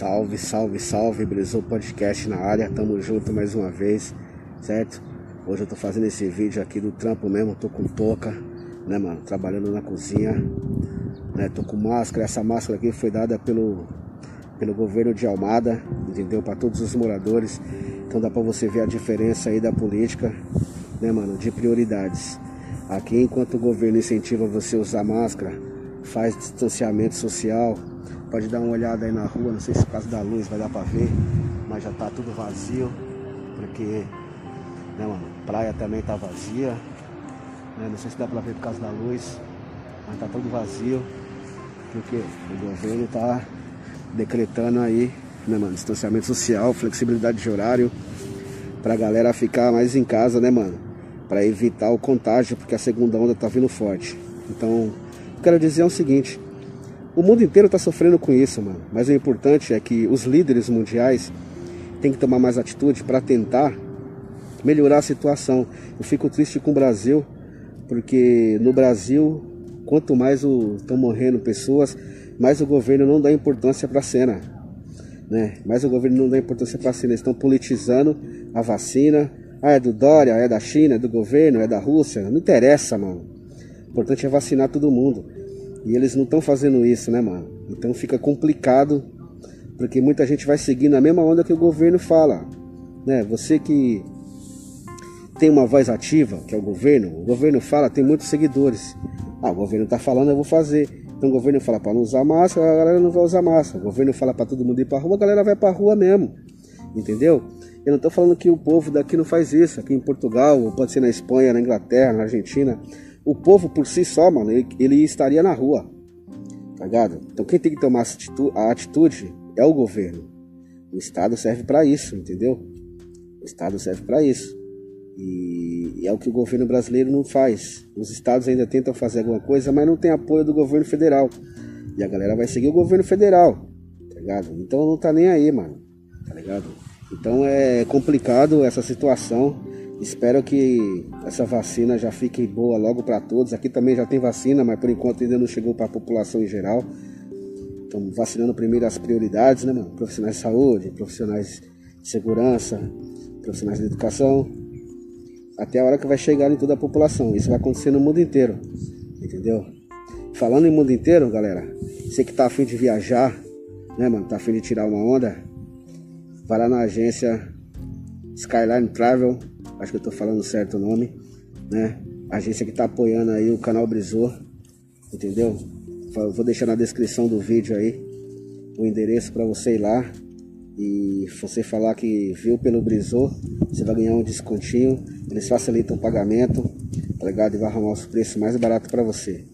Salve, salve, salve, Brisou Podcast na área, tamo junto mais uma vez, certo? Hoje eu tô fazendo esse vídeo aqui do trampo mesmo, tô com touca, né, mano? Trabalhando na cozinha, né? Tô com máscara, essa máscara aqui foi dada pelo, pelo governo de Almada, entendeu? Para todos os moradores, então dá pra você ver a diferença aí da política, né, mano? De prioridades. Aqui, enquanto o governo incentiva você a usar máscara, faz distanciamento social, Pode dar uma olhada aí na rua, não sei se por causa da luz vai dar pra ver, mas já tá tudo vazio, porque, né, mano, praia também tá vazia, né, não sei se dá pra ver por causa da luz, mas tá tudo vazio, porque o governo tá decretando aí, né, mano, distanciamento social, flexibilidade de horário, pra galera ficar mais em casa, né, mano, para evitar o contágio, porque a segunda onda tá vindo forte. Então, quero dizer é o seguinte, o mundo inteiro está sofrendo com isso, mano. Mas o importante é que os líderes mundiais têm que tomar mais atitude para tentar melhorar a situação. Eu fico triste com o Brasil, porque no Brasil, quanto mais estão morrendo pessoas, mais o governo não dá importância para a cena. Né? Mais o governo não dá importância para a cena. Eles estão politizando a vacina. Ah, é do Dória, é da China, é do governo, é da Rússia. Não interessa, mano. O importante é vacinar todo mundo. E eles não estão fazendo isso, né, mano? Então fica complicado, porque muita gente vai seguir na mesma onda que o governo fala. Né? Você que tem uma voz ativa, que é o governo, o governo fala, tem muitos seguidores. Ah, o governo tá falando, eu vou fazer. Então o governo fala para não usar máscara, a galera não vai usar máscara. O governo fala para todo mundo ir pra rua, a galera vai pra rua mesmo. Entendeu? Eu não tô falando que o povo daqui não faz isso. Aqui em Portugal, ou pode ser na Espanha, na Inglaterra, na Argentina, o povo por si só, mano, ele, ele estaria na rua. Tá ligado? Então quem tem que tomar a atitude é o governo. O Estado serve para isso, entendeu? O Estado serve para isso. E, é o que o governo brasileiro não faz. Os estados ainda tentam fazer alguma coisa, mas não tem apoio do governo federal. E a galera vai seguir o governo federal, tá ligado? Então não tá nem aí, mano, tá ligado? Então é complicado essa situação. Espero que essa vacina já fique boa logo para todos. Aqui também já tem vacina, mas por enquanto ainda não chegou para a população em geral. Estamos vacinando primeiro as prioridades, né, mano? Profissionais de saúde, profissionais de segurança, profissionais de educação, até a hora que vai chegar em toda a população. Isso vai acontecer no mundo inteiro, entendeu? Falando em mundo inteiro, galera, você que tá afim de viajar, né, mano? Tá afim de tirar uma onda, vai lá na agência Skyline Travel acho que eu tô falando certo o nome, né? A agência que tá apoiando aí o canal Brisou, entendeu? Vou deixar na descrição do vídeo aí o endereço para você ir lá e você falar que viu pelo Brisou, você vai ganhar um descontinho, eles facilitam o pagamento, tá ligado? E vai arrumar os preços mais barato para você.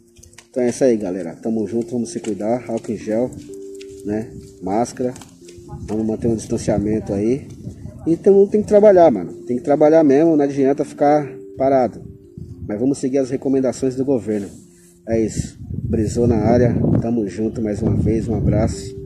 Então é isso aí, galera. Tamo junto, vamos se cuidar, álcool em gel, né? Máscara. Vamos manter um distanciamento aí. Então tem que trabalhar, mano. Tem que trabalhar mesmo, não adianta ficar parado. Mas vamos seguir as recomendações do governo. É isso. Brisou na área. Tamo junto mais uma vez. Um abraço.